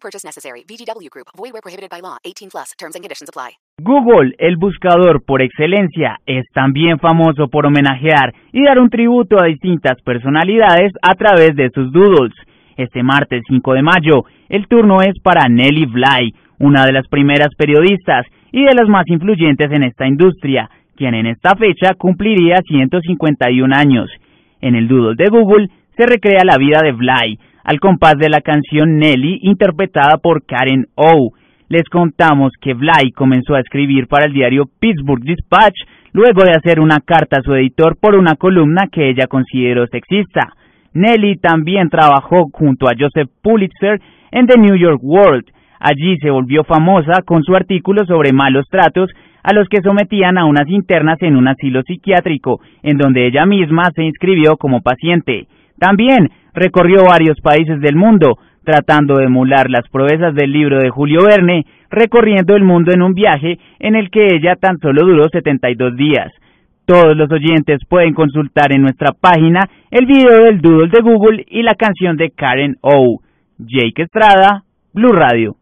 Purchase necessary. VGW Group. Void where prohibited by law. 18 plus. Terms and conditions apply. Google, el buscador por excelencia, es también famoso por homenajear y dar un tributo a distintas personalidades a través de sus doodles. Este martes 5 de mayo, el turno es para Nelly Bly, una de las primeras periodistas y de las más influyentes en esta industria, quien en esta fecha cumpliría 151 años. En el doodle de Google se recrea la vida de Bly, al compás de la canción Nelly interpretada por Karen O. Les contamos que Bly comenzó a escribir para el diario Pittsburgh Dispatch luego de hacer una carta a su editor por una columna que ella consideró sexista. Nelly también trabajó junto a Joseph Pulitzer en The New York World. Allí se volvió famosa con su artículo sobre malos tratos a los que sometían a unas internas en un asilo psiquiátrico, en donde ella misma se inscribió como paciente. También recorrió varios países del mundo, tratando de emular las proezas del libro de Julio Verne, recorriendo el mundo en un viaje en el que ella tan solo duró 72 días. Todos los oyentes pueden consultar en nuestra página el video del doodle de Google y la canción de Karen O. Jake Estrada, Blue Radio.